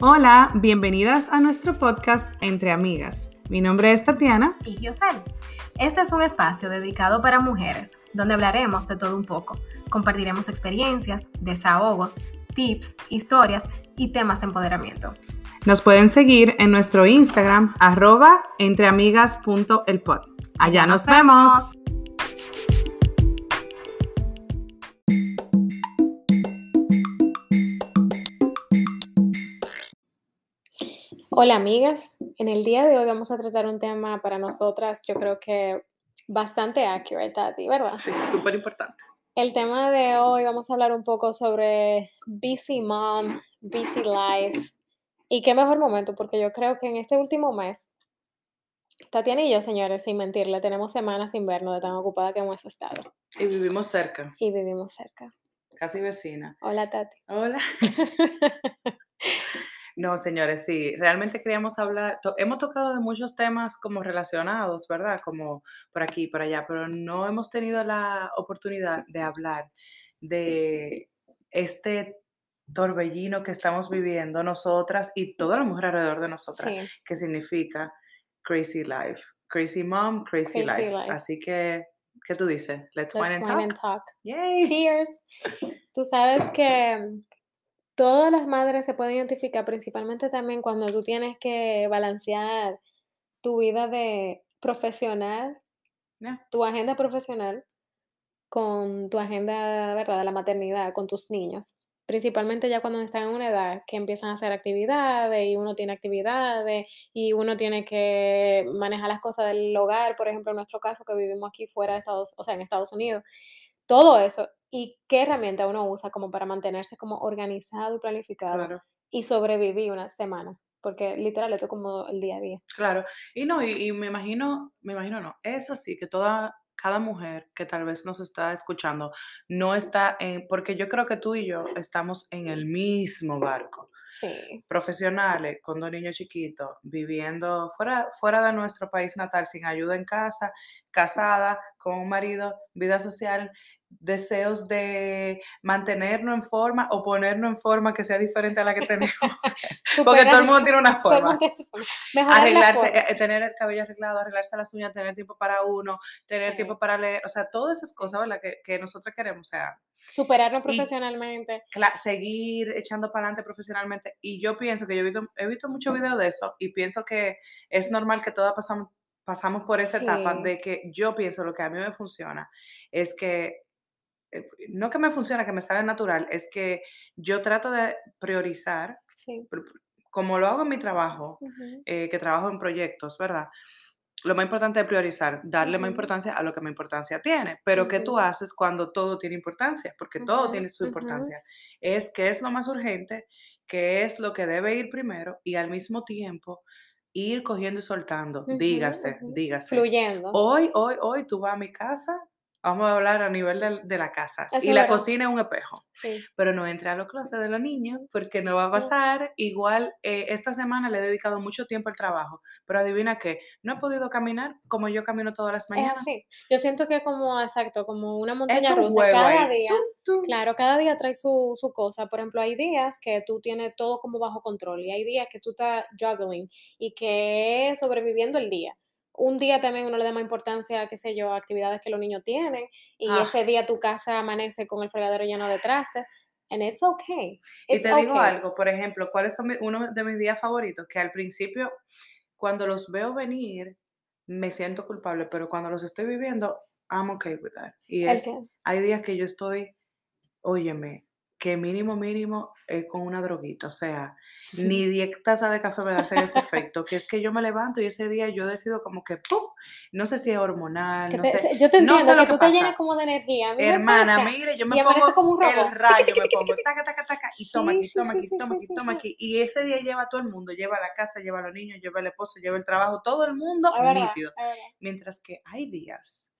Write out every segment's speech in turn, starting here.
Hola, bienvenidas a nuestro podcast Entre Amigas. Mi nombre es Tatiana. Y Yosel. Este es un espacio dedicado para mujeres, donde hablaremos de todo un poco. Compartiremos experiencias, desahogos, tips, historias y temas de empoderamiento. Nos pueden seguir en nuestro Instagram, arroba entreamigas.elpod. Allá nos, vemos. Hola amigas, en el día de hoy vamos a tratar un tema para nosotras, yo creo que bastante accurate, ti, ¿verdad? Sí, súper importante. El tema de hoy vamos a hablar un poco sobre busy mom, busy life. Y qué mejor momento, porque yo creo que en este último mes, Tatiana y yo, señores, sin mentirle, tenemos semanas sin vernos de tan ocupada que hemos estado. Y vivimos cerca. Y vivimos cerca. Casi vecina. Hola, Tati. Hola. No, señores, sí, realmente queríamos hablar, hemos tocado de muchos temas como relacionados, ¿verdad? Como por aquí y por allá, pero no hemos tenido la oportunidad de hablar de este torbellino que estamos viviendo nosotras y toda la mujer alrededor de nosotras, que significa crazy life, crazy mom, crazy, life. Así que, ¿qué tú dices? Let's, wine and talk. And talk. Yay. Cheers. Tú sabes que todas las madres se pueden identificar, principalmente también cuando tú tienes que balancear tu vida de profesional, tu agenda profesional con tu agenda, ¿verdad?, de la maternidad, con tus niños. Principalmente ya cuando están en una edad que empiezan a hacer actividades y uno tiene actividades y uno tiene que manejar las cosas del hogar, por ejemplo, en nuestro caso que vivimos aquí fuera de Estados, o sea, en Estados Unidos. Todo eso y qué herramienta uno usa como para mantenerse como organizado y planificado y sobrevivir una semana. Porque literal esto es como el día a día. Claro, y no, y, me imagino, me imagino no, es así que toda, cada mujer que tal vez nos está escuchando no está en, porque yo creo que tú y yo estamos en el mismo barco. Sí. Profesionales, con dos niños chiquitos, viviendo fuera, fuera de nuestro país natal, sin ayuda en casa, casada, con un marido, vida social, deseos de mantenernos en forma o ponernos en forma que sea diferente a la que tenemos. Porque todo el mundo tiene una forma. Arreglarse, eh, tener el cabello arreglado, arreglarse las uñas, tener tiempo para uno, tener tiempo para leer, o sea, todas esas cosas, ¿verdad? Que, que nosotros queremos, o sea. Superarnos profesionalmente. seguir echando para adelante profesionalmente. Y yo pienso que yo he visto, he visto muchos videos de eso y pienso que es normal que todas pasamos pasamos por esa etapa de que yo pienso lo que a mí me funciona es que no que me funciona, que me sale natural, es que yo trato de priorizar, como lo hago en mi trabajo, eh, que trabajo en proyectos, ¿verdad? Lo más importante es priorizar, darle más importancia a lo que más importancia tiene. Pero ¿qué tú haces cuando todo tiene importancia? Porque todo tiene su importancia. Es qué es lo más urgente, qué es lo que debe ir primero y al mismo tiempo ir cogiendo y soltando. dígase, dígase. Fluyendo. Hoy, hoy, hoy tú vas a mi casa Vamos a hablar a nivel de, la casa. y la cocina es un espejo. Pero no entre a los closets de los niños porque no va a pasar. Igual, eh, esta semana le he dedicado mucho tiempo al trabajo. Pero adivina qué, no he podido caminar como yo camino todas las mañanas. Sí, Yo siento que como, exacto, como una montaña rusa. Cada día, claro, cada día trae su, su cosa. Por ejemplo, hay días que tú tienes todo como bajo control y hay días que tú estás juggling y que sobreviviendo el día un día también uno le da más importancia, qué sé yo, a actividades que los niños tienen, y ah. ese día tu casa amanece con el fregadero lleno de trastes. And it's okay. y te digo algo, por ejemplo, ¿cuáles son uno de mis días favoritos? Que al principio, cuando los veo venir, me siento culpable, pero cuando los estoy viviendo, I'm okay with that. Y es, hay días que yo estoy, óyeme, que mínimo, mínimo es con una droguita. O sea, ni 10 tazas de café me hacen ese efecto, que es que yo me levanto y ese día yo decido como que, ¡pum! No sé si es hormonal, no sé. Yo te entiendo, que, tú te llenas como de energía. Hermana, mire, yo me pongo como un el rayo, me pongo taca, taca, taca, y toma aquí, toma aquí, toma aquí, toma aquí. Y ese día lleva a todo el mundo, lleva a la casa, lleva a los niños, lleva al esposo, lleva el trabajo, todo el mundo nítido. Mientras que hay días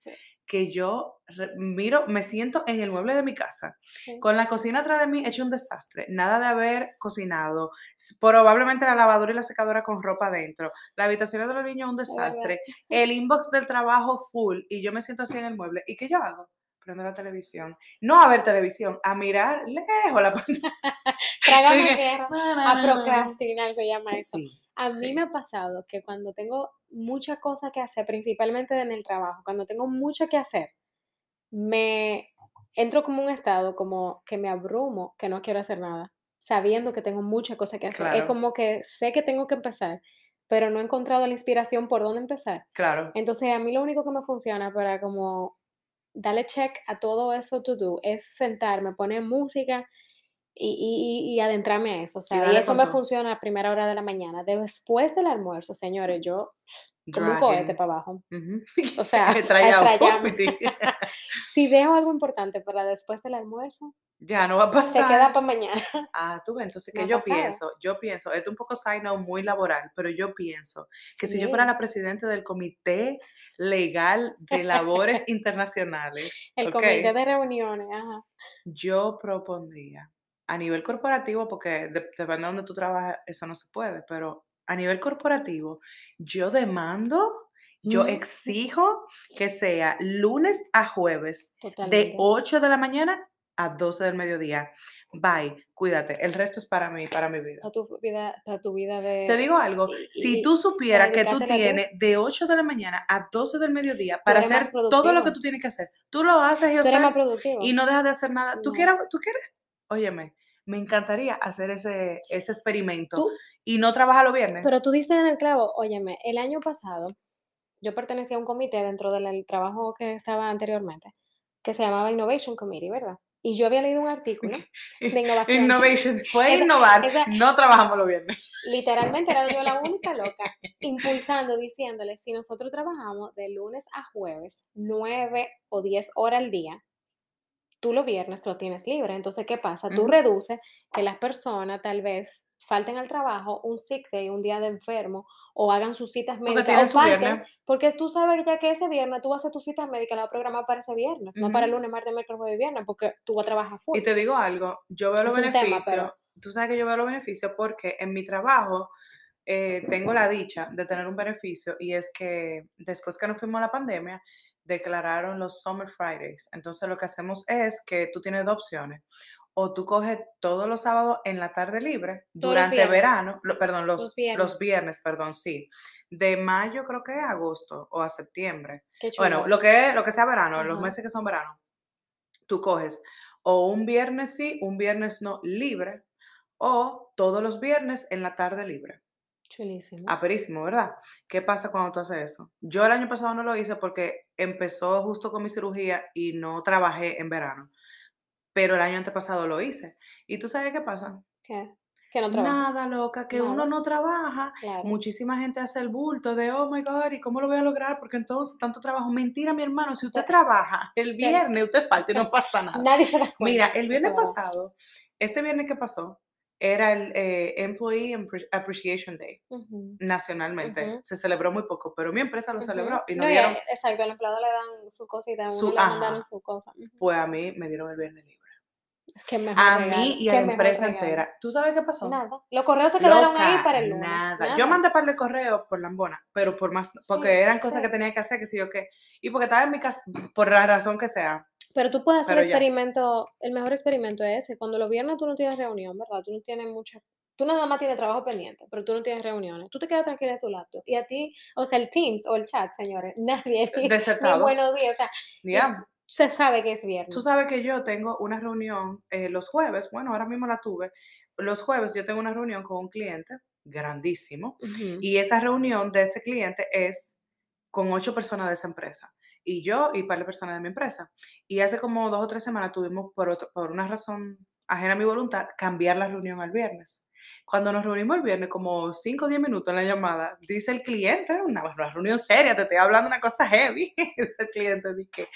que yo miro, me siento en el mueble de mi casa, con la cocina atrás de mí hecho un desastre, nada de haber cocinado, probablemente la lavadora y la secadora con ropa dentro, la habitación de los niños un desastre, el inbox del trabajo full y yo me siento así en el mueble. ¿Y qué yo hago? prendo la televisión. No a ver televisión, a mirar lejos la pantalla. Trágame tierra. a procrastinar se llama eso. A mí me ha pasado que cuando tengo muchas cosas que hacer, principalmente en el trabajo, cuando tengo mucho que hacer, me entro como un estado como que me abrumo, que no quiero hacer nada, sabiendo que tengo muchas cosas que hacer. Es como que sé que tengo que empezar, pero no he encontrado la inspiración por dónde empezar. Claro. Entonces, a mí lo único que me funciona para como darle check a todo eso to do es sentarme, poner música y, y, adentrarme a eso. O sea, y, eso me funciona a primera hora de la mañana. Después del almuerzo, señores, yo como un cohete para abajo. O sea, si dejo algo importante para después del almuerzo, ya no va a pasar. Se queda para mañana. Ah, tú ves, entonces que yo pienso, yo pienso, esto es un poco side note muy laboral, pero yo pienso que si yo fuera la presidenta del Comité Legal de Labores Internacionales, el comité de reuniones, ajá. yo propondría a nivel corporativo, porque depende de donde tú trabajas, eso no se puede, pero a nivel corporativo, yo demando, yo exijo que sea lunes a jueves, de 8 de la mañana a 12 del mediodía. Bye, cuídate. El resto es para mí, para mi vida. Para tu vida, para tu vida de... Te digo algo, si tú supieras que tú tienes de 8 de la mañana a 12 del mediodía para hacer todo lo que tú tienes que hacer, tú lo haces yo sé, y no dejas de hacer nada. ¿Tú, quieres, ¿Tú quieres? Óyeme, me encantaría hacer ese, ese experimento y no trabaja los viernes. Pero tú diste en el clavo, óyeme, el año pasado yo pertenecía a un comité dentro del trabajo que estaba anteriormente, que se llamaba Innovation Committee, ¿verdad? Y yo había leído un artículo de innovación. Innovation, fue innovar, no trabajamos los viernes. Literalmente era yo la única loca, impulsando, diciéndole, si nosotros trabajamos de lunes a jueves, nueve o diez horas al día, tú los viernes lo tienes libre. Entonces, ¿qué pasa? Tú reduces que las personas tal vez falten al trabajo un sick day, un día de enfermo, o hagan sus citas médicas, o falten, porque tú sabes ya que ese viernes tú vas a hacer tus citas médicas, la programar para ese viernes, no para el lunes, martes, miércoles, jueves y viernes, porque tú vas a trabajar full. Y te digo algo, yo veo los beneficios, tú sabes que yo veo los beneficios porque en mi trabajo eh, tengo la dicha de tener un beneficio y es que después que nos fuimos a la pandemia, declararon los Summer Fridays. Entonces lo que hacemos es que tú tienes dos opciones. O tú coges todos los sábados en la tarde libre durante verano, perdón, los, los viernes. perdón, sí. De mayo creo que a agosto o a septiembre. Bueno, lo que, lo que sea verano, los meses que son verano. Tú coges o un viernes sí, un viernes no libre, o todos los viernes en la tarde libre. Chulísimo. Aperísimo, ¿verdad? ¿Qué pasa cuando tú haces eso? Yo el año pasado no lo hice porque empezó justo con mi cirugía y no trabajé en verano. Pero el año antepasado lo hice. ¿Y tú sabes qué pasa? ¿Qué? Que no trabaja. Nada, loca, que uno no trabaja. Muchísima gente hace el bulto de, oh my God, ¿y cómo lo voy a lograr? Porque entonces tanto trabajo. Mentira, mi hermano, si usted trabaja el viernes, usted falta y no pasa nada. Nadie se da cuenta. Mira, el viernes pasado, este viernes que pasó, era el eh, Employee Appreciation Day nacionalmente. Se celebró muy poco, pero mi empresa lo celebró y no, dieron... exacto, al empleado le dan sus cositas, su, le mandaron su cosa. Pues a mí me dieron el viernes libre. a mí y a la empresa entera. ¿Tú sabes qué pasó? Nada. Los correos se quedaron ahí para el lunes. Nada. Yo mandé par de correos por lambona, pero por más, porque eran cosas que tenía que hacer, que sé yo qué. Y porque estaba en mi casa, por la razón que sea. Pero tú puedes hacer experimento, el mejor experimento es ese, cuando los viernes tú no tienes reunión, ¿verdad? Tú no tienes mucha, tú nada más tienes trabajo pendiente, pero tú no tienes reuniones. Tú te quedas tranquila en tu laptop. Y a ti, o sea, el Teams o el chat, señores, nadie, ni, ni buenos días, o sea, se sabe que es viernes. Tú sabes que yo tengo una reunión eh, los jueves, bueno, ahora mismo la tuve, los jueves yo tengo una reunión con un cliente grandísimo y esa reunión de ese cliente es con ocho personas de esa empresa y yo y para la personas de mi empresa. Y hace como dos o tres semanas tuvimos, por, por una razón ajena a mi voluntad, cambiar la reunión al viernes. Cuando nos reunimos el viernes, como 5 o 10 minutos en la llamada, dice el cliente, una, reunión seria, te estoy hablando una cosa heavy. el cliente dice,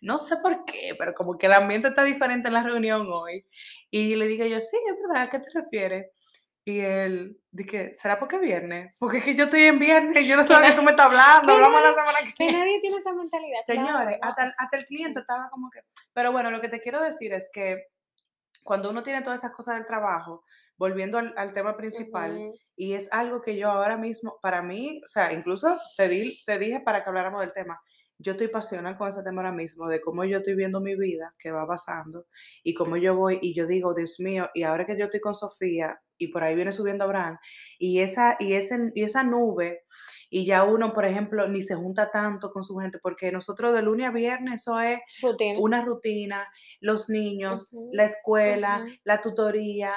no sé por qué, pero como que el ambiente está diferente en la reunión hoy. Y le digo yo, sí, es verdad, ¿a qué te refieres? Y él dije, ¿será porque viernes? Porque es que yo estoy en viernes y yo no sé de qué tú me estás hablando, hablamos la semana que Que nadie tiene esa mentalidad. Señores, hasta, hasta, el cliente estaba como que... Pero bueno, lo que te quiero decir es que cuando uno tiene todas esas cosas del trabajo, volviendo al, al tema principal, y es algo que yo ahora mismo, para mí, o sea, incluso te, di, te dije para que habláramos del tema, yo estoy pasional con ese tema ahora mismo, de cómo yo estoy viendo mi vida, que va pasando, y cómo yo voy, y yo digo, Dios mío, y ahora que yo estoy con Sofía, y por ahí viene subiendo Abraham, y esa, y ese, y esa nube, y ya uno, por ejemplo, ni se junta tanto con su gente, porque nosotros de lunes a viernes eso es una rutina, los niños, la escuela, la tutoría,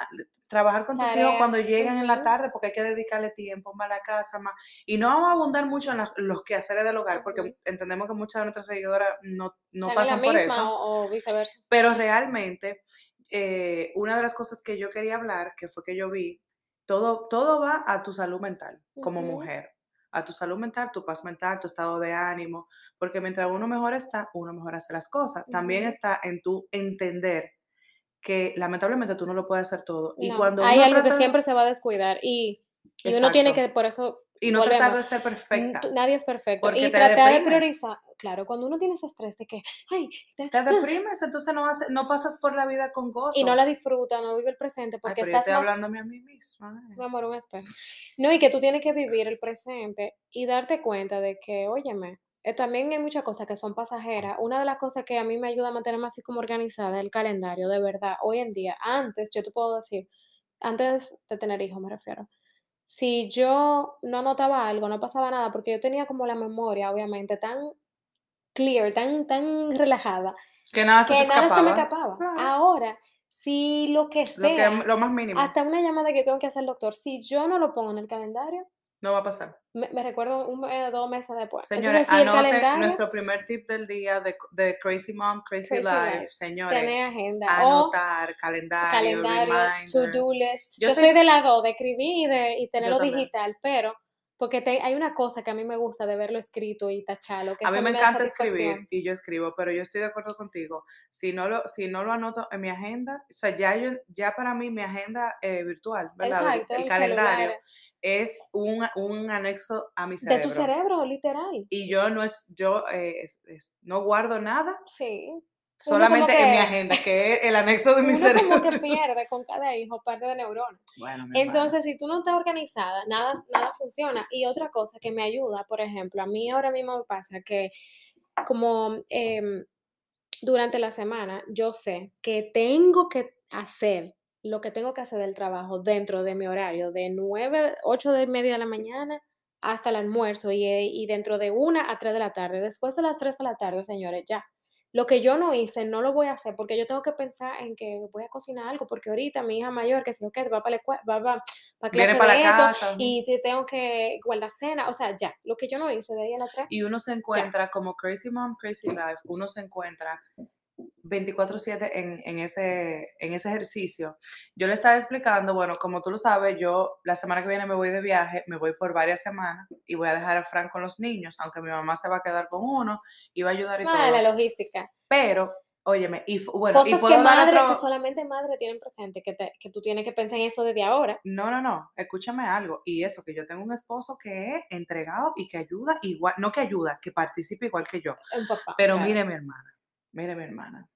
trabajar con tus hijos cuando llegan en la tarde, porque hay que dedicarle tiempo más a la casa, más, y no vamos a abundar mucho en los quehaceres del hogar, porque entendemos que muchas de nuestras seguidoras no, no pasan por eso. O, viceversa. Pero realmente, eh, una de las cosas que yo quería hablar, que fue que yo vi, todo, todo va a tu salud mental como mujer a tu salud mental, tu paz mental, tu estado de ánimo, porque mientras uno mejor está, uno mejor hace las cosas. También está en tu entender que lamentablemente tú no lo puedes hacer todo. y cuando hay algo que siempre se va a descuidar y, y uno tiene que por eso y no tratar de ser perfecta. Nadie es perfecto. y tratar de priorizar. Claro, cuando uno tiene ese estrés de que, ay, te, deprimes, entonces no, no pasas por la vida con gozo. Y no la disfruta, no vive el presente, porque estás estoy hablándome a mí misma. Eh. Mi amor, un espejo. No, y que tú tienes que vivir el presente y darte cuenta de que, óyeme, eh, también hay muchas cosas que son pasajeras. Una de las cosas que a mí me ayuda a mantenerme así como organizada es el calendario, de verdad. Hoy en día, antes, yo te puedo decir, antes de tener hijos me refiero, si yo no notaba algo, no pasaba nada, porque yo tenía como la memoria, obviamente, tan clear, tan, tan relajada, que nada se, me escapaba. Ahora, si lo que sea, lo, más mínimo. hasta una llamada que tengo que hacer al doctor, si yo no lo pongo en el calendario, no va a pasar. Me, recuerdo un, dos meses después. Señores, anote nuestro primer tip del día de, de Crazy Mom, Crazy, Life. Señores, tener agenda. Anotar, calendario, calendario to-do list. Yo, soy, de lado de escribir y, de, y tenerlo digital, pero porque hay una cosa que a mí me gusta de verlo escrito y tacharlo. Que a mí me, encanta escribir y yo escribo, pero yo estoy de acuerdo contigo. Si no lo, si no lo anoto en mi agenda, o sea, ya, yo, ya para mí mi agenda eh, virtual, ¿verdad? Exacto, el, calendario es un, un, anexo a mi cerebro. De tu cerebro, literal. Y yo no es, yo eh, no guardo nada. Sí. Solamente en mi agenda, que es el anexo de mi cerebro. como que pierde con cada hijo parte de neuronas. Bueno, Entonces, si tú no estás organizada, nada, nada funciona. Y otra cosa que me ayuda, por ejemplo, a mí ahora mismo me pasa que como em, durante la semana yo sé que tengo que hacer lo que tengo que hacer del trabajo dentro de mi horario, de 9, 8 de media de la mañana hasta el almuerzo y, y dentro de 1 a 3 de la tarde. Después de las 3 de la tarde, señores, ya. Lo que yo no hice, no lo voy a hacer porque yo tengo que pensar en que voy a cocinar algo, porque ahorita mi hija mayor, que si que va para la va, va, para clase para de la casa. y tengo que guardar cena, o sea, ya, lo que yo no hice de ahí a la 3. Y uno se encuentra como Crazy Mom, Crazy Life, uno se encuentra 24/7 en, en, ese, en ese ejercicio. Yo le estaba explicando, bueno, como tú lo sabes, yo la semana que viene me voy de viaje, me voy por varias semanas y voy a dejar a Frank con los niños, aunque mi mamá se va a quedar con uno y va a ayudar y ah, la logística. Pero, óyeme, y bueno, Cosas que madre, que solamente madre tienen presente, que, que tú tienes que pensar en eso desde ahora. No, no, no, escúchame algo, y eso, que yo tengo un esposo que es entregado y que ayuda igual, no que ayuda, que participe igual que yo. Pero mire mi hermana, mire mi hermana,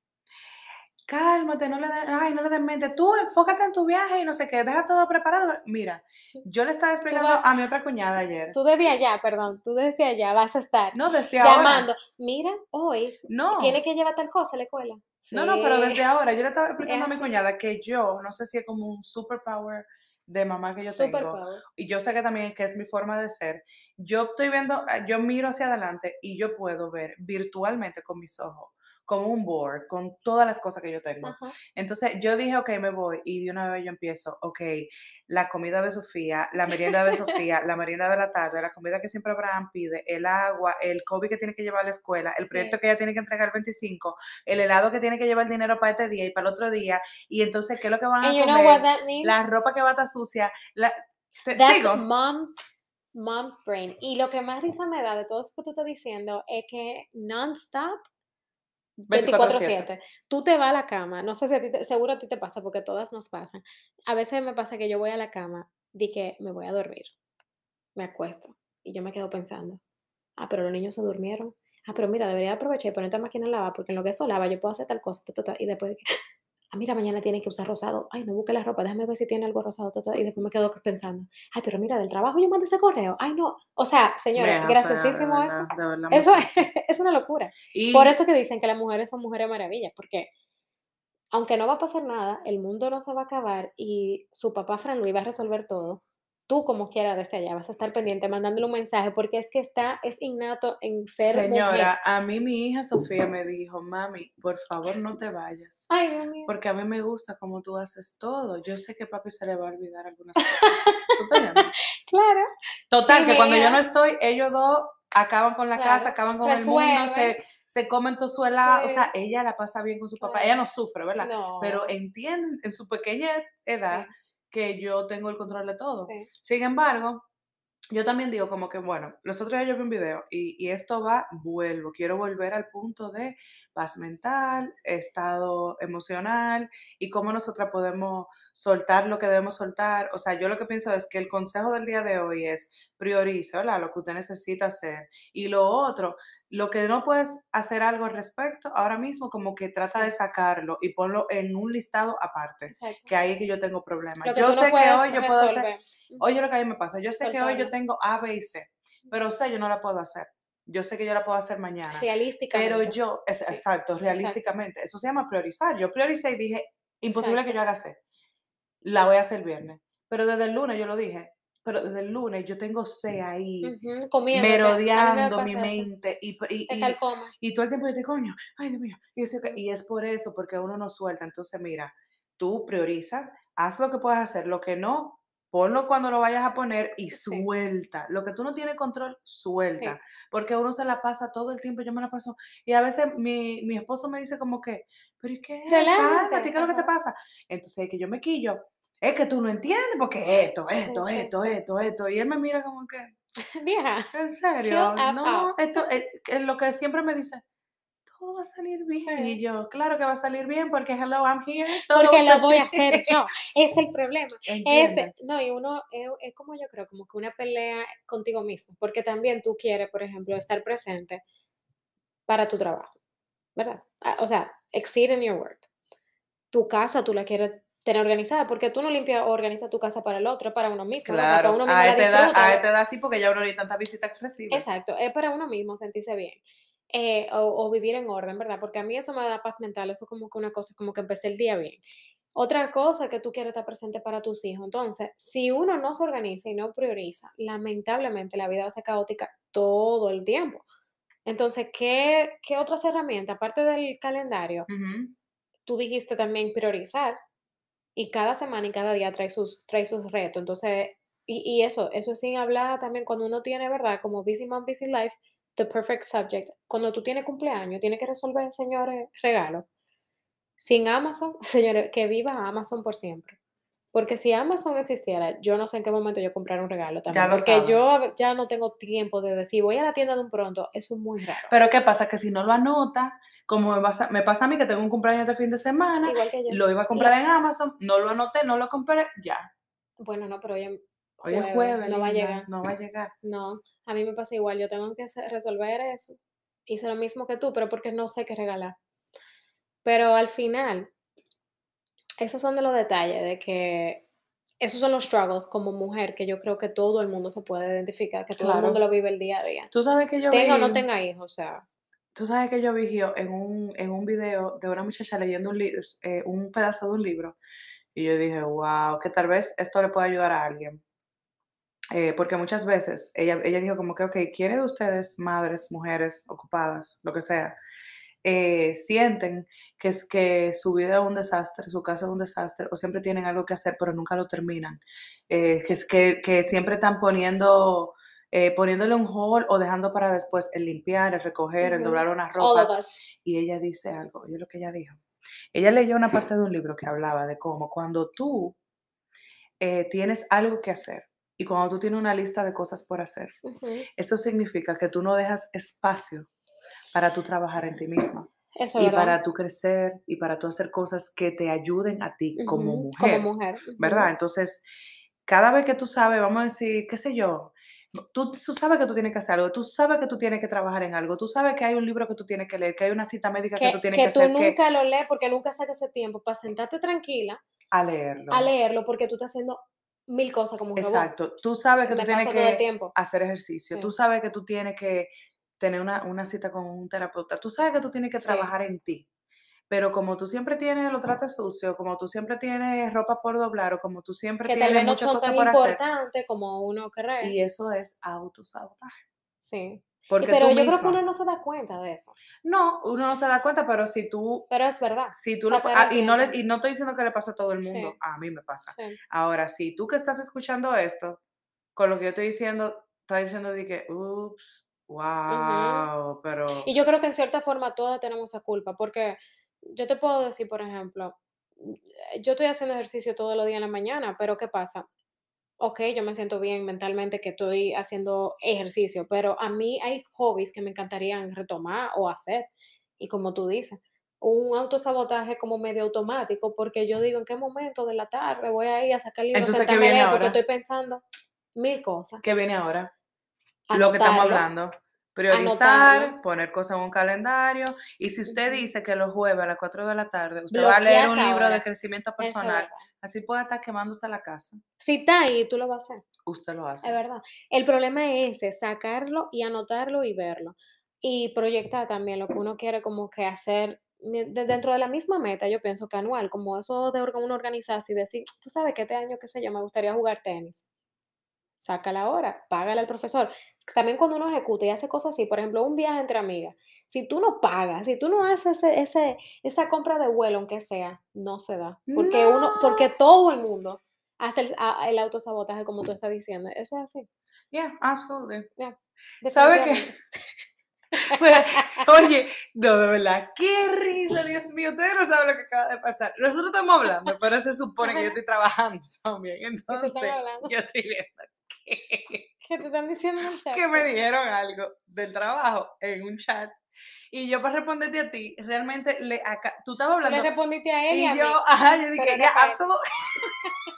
cálmate, no le des, ay, no le des mente, tú enfócate en tu viaje y no sé qué, deja todo preparado. Mira, yo le estaba explicando a mi otra cuñada ayer. Tú desde allá, perdón, tú desde allá vas a estar no, desde llamando, mira, hoy no. tiene que llevar tal cosa a la escuela. No, no, pero desde ahora, yo le estaba explicando a mi cuñada que yo, no sé si es como un superpower de mamá que yo tengo, y yo sé que también que es mi forma de ser, yo estoy viendo, yo miro hacia adelante y yo puedo ver virtualmente con mis ojos con un board, con todas las cosas que yo tengo. Entonces yo dije, ok, me voy y de una vez yo empiezo, ok, la comida de Sofía, la merienda de Sofía, la merienda de la tarde, la comida que siempre Abraham pide, el agua, el COVID que tiene que llevar a la escuela, el proyecto que ella tiene que entregar el 25, el helado que tiene que llevar el dinero para este día y para el otro día, y entonces, ¿qué es lo que van a comer? La ropa que va a estar sucia. La, mom's mom's brain. Y lo que más risa me da de todo eso que tú estás diciendo es que non-stop 24/7. Tú te vas a la cama, no sé si a ti, te, seguro a ti te pasa porque todas nos pasan. A veces me pasa que yo voy a la cama, di que me voy a dormir, me acuesto y yo me quedo pensando, ah, pero los niños se durmieron. Ah, pero mira, debería aprovechar y poner esta máquina en lava porque en lo que eso lava yo puedo hacer tal cosa. Y después ah, mira, mañana tiene que usar rosado. Ay, no busque la ropa, déjame ver si tiene algo rosado. Y después me quedo pensando, ay, pero mira, del trabajo yo mandé ese correo. Ay, no. O sea, señores, graciosísimo eso. eso es, una locura. Por eso que dicen que las mujeres son mujeres maravillas, porque aunque no va a pasar nada, el mundo no se va a acabar y su papá Fran Luis va a resolver todo tú como quiera desde allá vas a estar pendiente mandándole un mensaje porque es que está, es innato en ser Señora, a mí mi hija Sofía me dijo, mami, por favor no te vayas. Ay, Dios mío. Porque a mí me gusta cómo tú haces todo. Yo sé que papi se le va a olvidar algunas cosas. ¿Tú te Claro. Total, que cuando yo no estoy, ellos dos acaban con la casa, acaban con el mundo, se, se comen todo su helado. O sea, ella la pasa bien con su papá. Ella no sufre, ¿verdad? Pero entienden en su pequeña edad que yo tengo el control de todo. Sin embargo, yo también digo como que, bueno, los otros días yo vi un video y, y, esto va, vuelvo, quiero volver al punto de paz mental, estado emocional y cómo nosotras podemos soltar lo que debemos soltar. O sea, yo lo que pienso es que el consejo del día de hoy es priorice, ¿verdad? Lo que usted necesita hacer. Y lo otro, lo que no puedes hacer algo al respecto, ahora mismo como que trata de sacarlo y ponlo en un listado aparte, que ahí es que yo tengo problemas. Yo sé que hoy yo puedo hacer, oye lo que a mí me pasa, yo sé que hoy yo tengo A, B y C, pero sé yo no la puedo hacer yo sé que yo la puedo hacer mañana. Realísticamente. Pero yo, exacto, realísticamente. Eso se llama priorizar. Yo prioricé y dije, imposible que yo haga hacer. La voy a hacer el viernes. Pero desde el lunes yo lo dije. Pero desde el lunes yo tengo C ahí, merodeando mi mente. Y, y, y, todo el tiempo yo te coño, ay Dios mío. Y, y es por eso, porque uno no suelta. Entonces, mira, tú prioriza, haz lo que puedas hacer. Lo que no, ponlo cuando lo vayas a poner y suelta. Lo que tú no tienes control, suelta. Porque uno se la pasa todo el tiempo, yo me la paso. Y a veces mi, mi esposo me dice como que, pero ¿y qué? Cálmate, ¿qué es lo que te pasa? Entonces es que yo me quillo. Es que tú no entiendes porque esto, esto, esto, esto, esto. Y él me mira como que... Vieja. En serio. No, esto es, es lo que siempre me dice todo va a salir bien. Y yo, claro que va a salir bien porque hello, I'm here. porque lo voy a hacer yo. Es el problema. Es, no, y uno es, como yo creo, como que una pelea contigo mismo, porque también tú quieres, por ejemplo, estar presente para tu trabajo, ¿verdad? Ah, o sea, exceed in your work. Tu casa tú la quieres tener organizada, porque tú no limpias o organizas tu casa para el otro, es para uno mismo. Claro, para uno mismo a, este da, a porque ya uno ni tantas visitas que recibe. Exacto, es para uno mismo sentirse bien. Eh, o, vivir en orden, ¿verdad? Porque a mí eso me da paz mental, eso como que una cosa, como que empecé el día bien. Otra cosa que tú quieres estar presente para tus hijos. Entonces, si uno no se organiza y no prioriza, lamentablemente la vida va a ser caótica todo el tiempo. Entonces, ¿qué, qué otras herramientas, aparte del calendario? Tú dijiste también priorizar y cada semana y cada día trae sus, trae sus retos. Entonces, y, y eso, eso sin hablar también cuando uno tiene, ¿verdad? Como busy mom, busy life, the perfect subject. Cuando tú tienes cumpleaños, tienes que resolver, señores, regalos. Sin Amazon, señores, que viva Amazon por siempre. Porque si Amazon existiera, yo no sé en qué momento yo comprara un regalo también. porque yo ya no tengo tiempo de decir, voy a la tienda de un pronto, eso es muy raro. Pero ¿qué pasa? Que si no lo anota, como me pasa, me pasa a mí que tengo un cumpleaños de fin de semana, lo iba a comprar en Amazon, no lo anoté, no lo compré, ya. Bueno, no, pero hoy, Hoy es jueves. No va a llegar. No va a llegar. No, a mí me pasa igual. Yo tengo que resolver eso. Hice lo mismo que tú, pero porque no sé qué regalar. Pero al final, esos son de los detalles de que esos son los struggles como mujer que yo creo que todo el mundo se puede identificar, que todo el mundo lo vive el día a día. Tú sabes que yo Tenga o no tenga hijos, o sea. Tú sabes que yo vi en un, en un video de una muchacha leyendo un, eh, un pedazo de un libro y yo dije, wow, que tal vez esto le pueda ayudar a alguien. Eh, porque muchas veces ella, ella dijo como que, ok, ¿quiénes de ustedes, madres, mujeres, ocupadas, lo que sea, eh, sienten que, es, que su vida es un desastre, su casa es un desastre, o siempre tienen algo que hacer, pero nunca lo terminan? Eh, que, es que, que, siempre están poniendo, poniéndole un hall o dejando para después el limpiar, el recoger, el doblar una ropa. Y ella dice algo, oye lo que ella dijo. Ella leyó una parte de un libro que hablaba de cómo cuando tú tienes algo que hacer, y cuando tú tienes una lista de cosas por hacer, eso significa que tú no dejas espacio para tú trabajar en ti misma. y para tú crecer y para tú hacer cosas que te ayuden a ti como mujer. Como mujer. ¿Verdad? Entonces, cada vez que tú sabes, vamos a decir, qué sé yo, Tú, tú, sabes que tú tienes que hacer algo, tú sabes que tú tienes que trabajar en algo, tú sabes que hay un libro que tú tienes que leer, que hay una cita médica que, tú tienes que, hacer. Que tú nunca lo lees porque nunca sacas ese tiempo para sentarte tranquila. A leerlo. A leerlo porque tú estás haciendo mil cosas como un Exacto. Tú sabes que tú tienes que hacer ejercicio, tú sabes que tú tienes que tener una, una, cita con un terapeuta, tú sabes que tú tienes que trabajar en ti. Pero como tú siempre tienes los tratos sucios, como tú siempre tienes ropa por doblar o como tú siempre tienes muchas cosas por hacer. importante como uno cree. Y eso es autosabotaje. Sí. Porque pero yo creo que uno no se da cuenta de eso. No, uno no se da cuenta, pero si tú... Pero es verdad. Si tú lo, ah, y, no le, y no estoy diciendo que le pasa a todo el mundo, a mí me pasa. Ahora, si tú que estás escuchando esto, con lo que yo estoy diciendo, estás diciendo de que, ups, wow, pero... Y yo creo que en cierta forma todas tenemos esa culpa, porque yo te puedo decir, por ejemplo, mm, yo estoy haciendo ejercicio todos los días en la mañana, pero ¿qué pasa? Ok, yo me siento bien mentalmente que estoy haciendo ejercicio, pero a mí hay hobbies que me encantarían retomar o hacer. Y como tú dices, un autosabotaje como medio automático, porque yo digo, ¿en qué momento de la tarde voy a ir a sacar libros Entonces, ¿qué viene ahora? porque estoy pensando mil cosas. ¿Qué viene ahora? Lo que estamos hablando. Priorizar, poner cosas en un calendario. Y si usted dice que los jueves a las 4 de la tarde usted va a leer un libro de crecimiento personal, así puede estar quemándose la casa. Si está ahí, tú lo vas a hacer. Usted lo hace. Es verdad. El problema es ese, sacarlo y anotarlo y verlo. Y proyectar también lo que uno quiere como que hacer dentro de la misma meta, yo pienso que anual, como eso de uno organizarse y decir, tú sabes que este año, qué sé yo, me gustaría jugar tenis saca la hora, págale al profesor. También cuando uno ejecuta y hace cosas así, por ejemplo, un viaje entre amigas, si tú no pagas, si tú no haces ese, esa compra de vuelo, aunque sea, no se da. Porque, uno, porque todo el mundo hace el, el, autosabotaje, como tú estás diciendo. Eso es así. Yeah, absolutely. Yeah. ¿Sabe qué? Pues, oye, no, de verdad, qué risa, Dios mío, ustedes no saben lo que acaba de pasar. Nosotros estamos hablando, pero se supone que yo estoy trabajando también. Entonces, yo estoy viendo ¿Qué te están diciendo en el chat? Que me dijeron algo del trabajo en un chat. Y yo para responderte a ti, realmente le acá, tú estabas hablando. Le respondiste a él y, yo, ajá, yo dije, ya, absolutamente.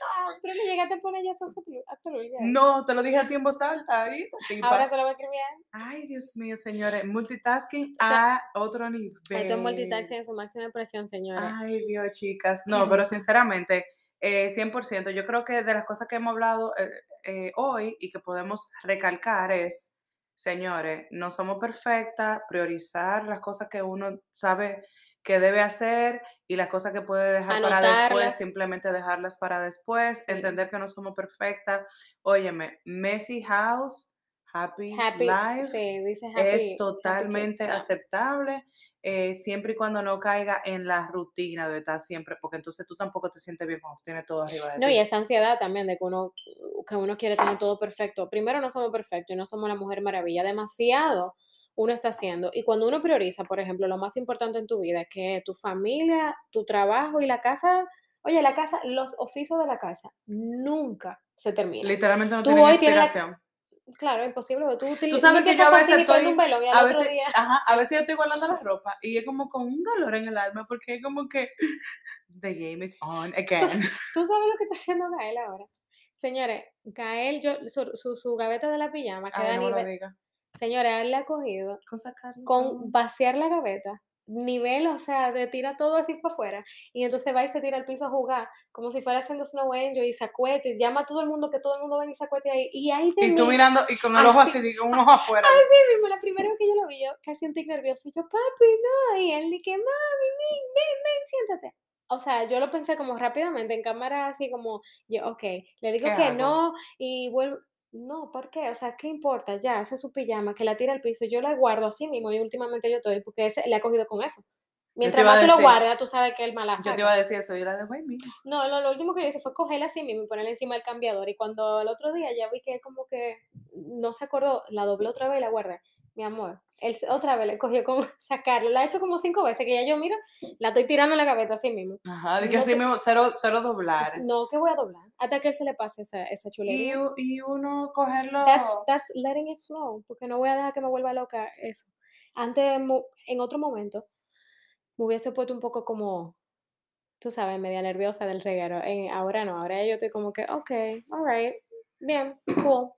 Pero me llegaste a poner ya absolutamente. No, te lo dije a ti en voz alta. Ahí, Ahora se lo voy a escribir. Ay, Dios mío, señores. Multitasking a otro nivel. Esto es multitasking en su máxima expresión, señores. Ay, Dios, chicas. No, pero sinceramente, eh, 100%. Yo creo que de las cosas que hemos hablado eh, eh, hoy y que podemos recalcar es, señores, no somos perfectas, priorizar las cosas que uno sabe que debe hacer y las cosas que puede dejar para después, simplemente dejarlas para después, entender que no somos perfectas. Óyeme, Messy House, Happy, Life es totalmente aceptable. Eh, siempre y cuando no caiga en la rutina de estar siempre, porque entonces tú tampoco te sientes bien cuando tienes todo arriba de ti. No, y esa ansiedad también de que uno, que uno quiere tener todo perfecto. Primero, no somos perfectos y no somos la mujer maravilla, demasiado uno está haciendo. Y cuando uno prioriza, por ejemplo, lo más importante en tu vida, que tu familia, tu trabajo y la casa, oye, la casa, los oficios de la casa nunca se terminan. Literalmente no tienes inspiración. Claro, imposible. Tú, tú sabes que yo a veces estoy, un velo a, veces, ajá, a veces yo estoy guardando la ropa y es como con un dolor en el alma porque es como que the game is on again. ¿Tú, sabes lo que está haciendo Gael ahora? Señores, Gael, yo, su, su, gaveta de la pijama queda Ay, no. Señores, él le ha cogido con, con vaciar la gaveta nivel, o sea, de tira todo así para afuera. Y entonces va y se tira al piso a jugar como si fuera haciendo Snow Angel y se acuete, llama a todo el mundo que todo el mundo venga y se acuete ahí. Y ahí Y tú mirando y con el ojo así, digo, un ojo afuera. Así mismo, la primera vez que yo lo vi, yo casi sentí nervioso. Y yo, papi, no, y él dije, mami, ven, ven, ven, siéntate. O sea, yo lo pensé como rápidamente en cámara, así como, yo, ok, le digo que no y vuelvo, no, ¿por qué? O sea, ¿qué importa? Ya, esa es su pijama, que la tira al piso, yo la guardo así mismo y últimamente yo estoy, porque ese, le ha cogido con eso. Mientras más tú lo guardas, tú sabes que el malazo. Yo te iba a decir eso, y la dejo ahí No, lo, lo, último que yo hice fue cogerla así mismo y ponerla encima del cambiador. Y cuando el otro día ya vi que él como que no se acordó, la doblé otra vez y la guardé. Mi amor, él otra vez le cogió con sacarla. La ha hecho como cinco veces que ya yo miro, la estoy tirando en la gaveta así mismo. Ajá, de que así mismo, cero, cero doblar. No, que voy a doblar. Hasta que él se le pase esa, esa chulería. Y, y uno cogerlo. That's, that's letting it flow, porque no voy a dejar que me vuelva loca eso. Antes, en otro momento, me hubiese puesto un poco como, tú sabes, media nerviosa del reguero. ahora no, ahora yo estoy como que, ok, alright, bien, cool.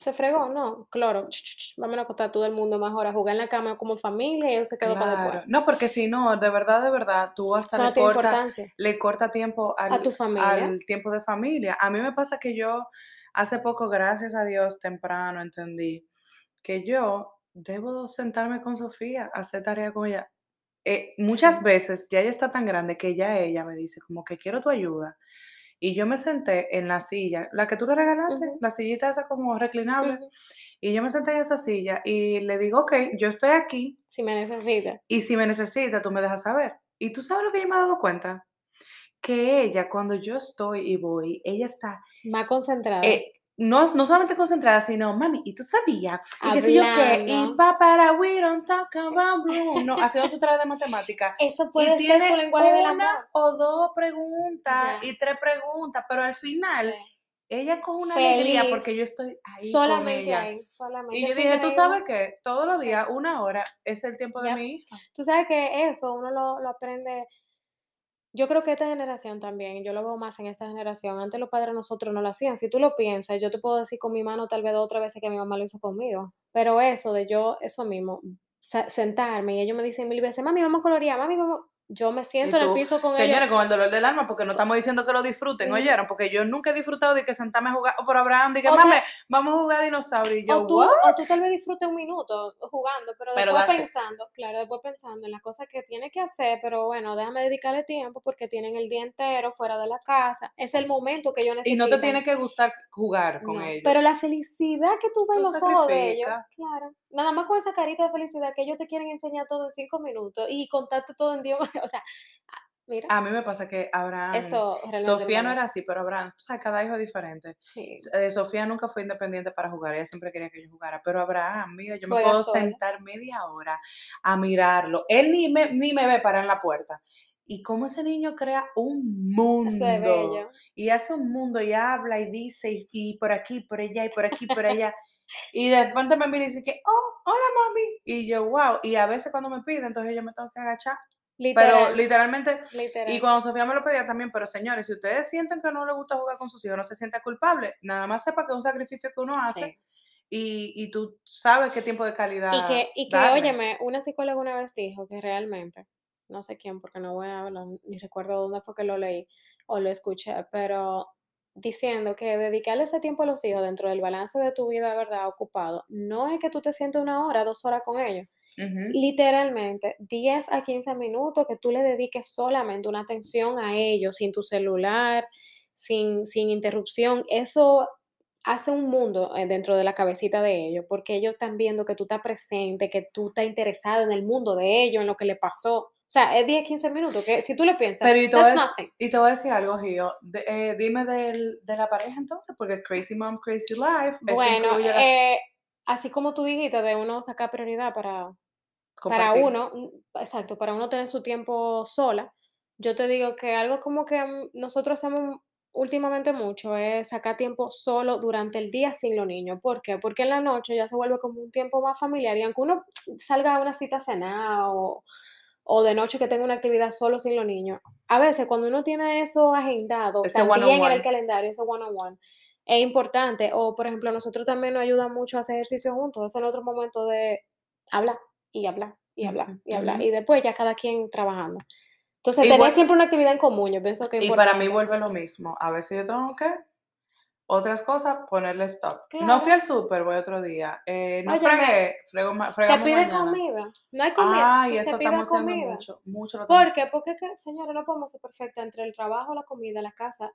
Se fregó, no, claro, vamos a acostar todo el mundo mejor a jugar en la cama como familia y se quedó para después. No, porque si no, de verdad, de verdad, tú hasta le corta, le corta tiempo al, a tu familia. al tiempo de familia. A mí me pasa que yo hace poco, gracias a Dios, temprano entendí que yo debo sentarme con Sofía, hacer tarea con ella. Eh, muchas veces ya ella está tan grande que ya ella me dice como que quiero tu ayuda. Y yo me senté en la silla, la que tú le regalaste, la sillita esa como reclinable. Y yo me senté en esa silla y le digo, ok, yo estoy aquí. Si me necesita. Y si me necesita, tú me dejas saber. Y tú sabes lo que yo me he dado cuenta. Que ella, cuando yo estoy y voy, ella está... Más concentrada. Eh, no, no solamente concentrada, sino, mami, ¿y tú sabías? Y qué sé yo qué, y para we don't talk about blue. No, haciendo su tarea de matemática. Eso puede ser su lenguaje de la o dos preguntas y tres preguntas, pero al final ella coge una alegría porque yo estoy ahí solamente con ella. Ahí, solamente. Y yo dije, tú sabes que todos los días, una hora, es el tiempo de mi hija. Tú sabes que eso uno lo, lo aprende yo creo que esta generación también, yo lo veo más en esta generación, antes los padres nosotros no lo hacían, si tú lo piensas, yo te puedo decir con mi mano tal vez otra vez que mi mamá lo hizo conmigo, pero eso de yo, eso mismo, sentarme y ellos me dicen mil veces, mami, vamos a colorear, mami, vamos, yo me siento en el piso con Señores, con el dolor del alma, porque no estamos diciendo que lo disfruten, ¿oyeron? Porque yo nunca he disfrutado de que sentarme a jugar, o por Abraham, que, mami, vamos a jugar dinosaurio, y yo, o tú, o tú tal vez disfrutes un minuto jugando, pero, después pensando, claro, después pensando en las cosas que tiene que hacer, pero bueno, déjame dedicarle tiempo porque tienen el día entero fuera de la casa, es el momento que yo necesito. Y no te tiene que gustar jugar con ellos. Pero la felicidad que tú ves en los ojos de ellos, claro, nada más con esa carita de felicidad que ellos te quieren enseñar todo en cinco minutos y contarte todo en Dios, o sea, Mira. A mí me pasa que Abraham, Sofía no era así, pero Abraham, o sea, cada hijo es diferente. Eh, Sofía nunca fue independiente para jugar, ella siempre quería que yo jugara, pero Abraham, mira, yo me puedo sentar media hora a mirarlo. Él ni me, ni me ve para en la puerta. Y cómo ese niño crea un mundo. Y hace un mundo y habla y dice, y, y por aquí, por allá, y por aquí, por allá. Y de repente me mira y dice que, oh, hola mami. Y yo, wow. Y a veces cuando me pide, entonces yo me tengo que agachar. Pero literalmente, y cuando Sofía me lo pedía también, pero señores, si ustedes sienten que no les gusta jugar con sus hijos, no se sienta culpable, nada más sepa que es un sacrificio que uno hace y, y, tú sabes qué tiempo de calidad. Y que, y que óyeme, una psicóloga una vez dijo que realmente, no sé quién, porque no voy a hablar, ni recuerdo dónde fue que lo leí o lo escuché, pero diciendo que dedicarle ese tiempo a los hijos dentro del balance de tu vida, ¿verdad? Ocupado, no es que tú te sientes una hora, dos horas con ellos. Literalmente, 10 a 15 minutos que tú le dediques solamente una atención a ellos, sin tu celular, sin, sin interrupción. Eso hace un mundo eh, dentro de la cabecita de ellos, porque ellos están viendo que tú estás presente, que tú estás interesado en el mundo de ellos, en lo que le pasó. O sea, es 10, 15 minutos, que si tú lo piensas, Pero y te, voy, y te voy a decir algo, Gio. Eh, dime del, de la pareja entonces, porque Crazy Mom, Crazy Life. Bueno, eh, así como tú dijiste, de uno sacar prioridad para, para uno, mm, exacto, para uno tener su tiempo sola. Yo te digo que algo como que mm, nosotros hacemos últimamente mucho es sacar tiempo solo durante el día sin los niños. ¿Por qué? Porque en la noche ya se vuelve como un tiempo más familiar y aunque uno salga a una cita a cenar o o de noche que tengo una actividad solo sin los niños. A veces cuando uno tiene eso agendado, también en el calendario, ese one on one, es importante. O por ejemplo, nosotros también nos ayuda mucho a hacer ejercicio juntos, es el otro momento de hablar y hablar y hablar y hablar. Y después ya cada quien trabajando. Entonces, tener siempre una actividad en común, yo pienso que Y para mí vuelve lo mismo. A veces yo tengo que otras cosas, ponerle stop. No fui al súper, voy otro día. Eh, no fregué, frego, Se pide comida. No hay comida. Ay, eso estamos haciendo mucho. mucho lo ¿Por qué? Porque, señora, no podemos ser perfecta entre el trabajo, la comida, la casa.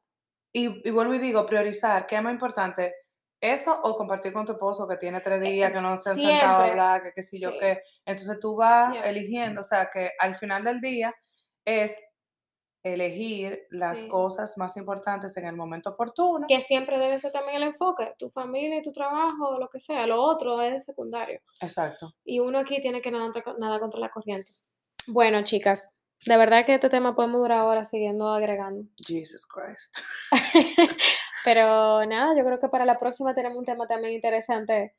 Y, y vuelvo y digo, priorizar. ¿Qué es más importante? ¿Eso o compartir con tu esposo que tiene tres eh, días, que no se han sentado a hablar, que qué sé yo qué? Entonces tú vas eligiendo, o sea, que al final del día es elegir las cosas más importantes en el momento oportuno. Que siempre debe ser también el enfoque, tu familia tu trabajo, lo que sea, lo otro es secundario. Exacto. Y uno aquí tiene que nada, nada contra la corriente. Bueno, chicas, de verdad que este tema podemos durar ahora siguiendo agregando. Jesus Christ. Pero nada, yo creo que para la próxima tenemos un tema también interesante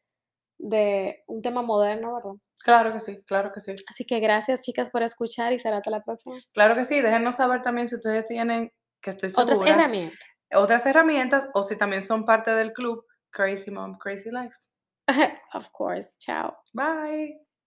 de un tema moderno, ¿verdad? Claro que sí, claro que sí. Así que gracias chicas por escuchar y será hasta la próxima. Claro que sí, déjenos saber también si ustedes tienen, que estoy segura. Otras herramientas. Otras herramientas o si también son parte del club Crazy mom, crazy life. of course. Chao. Bye.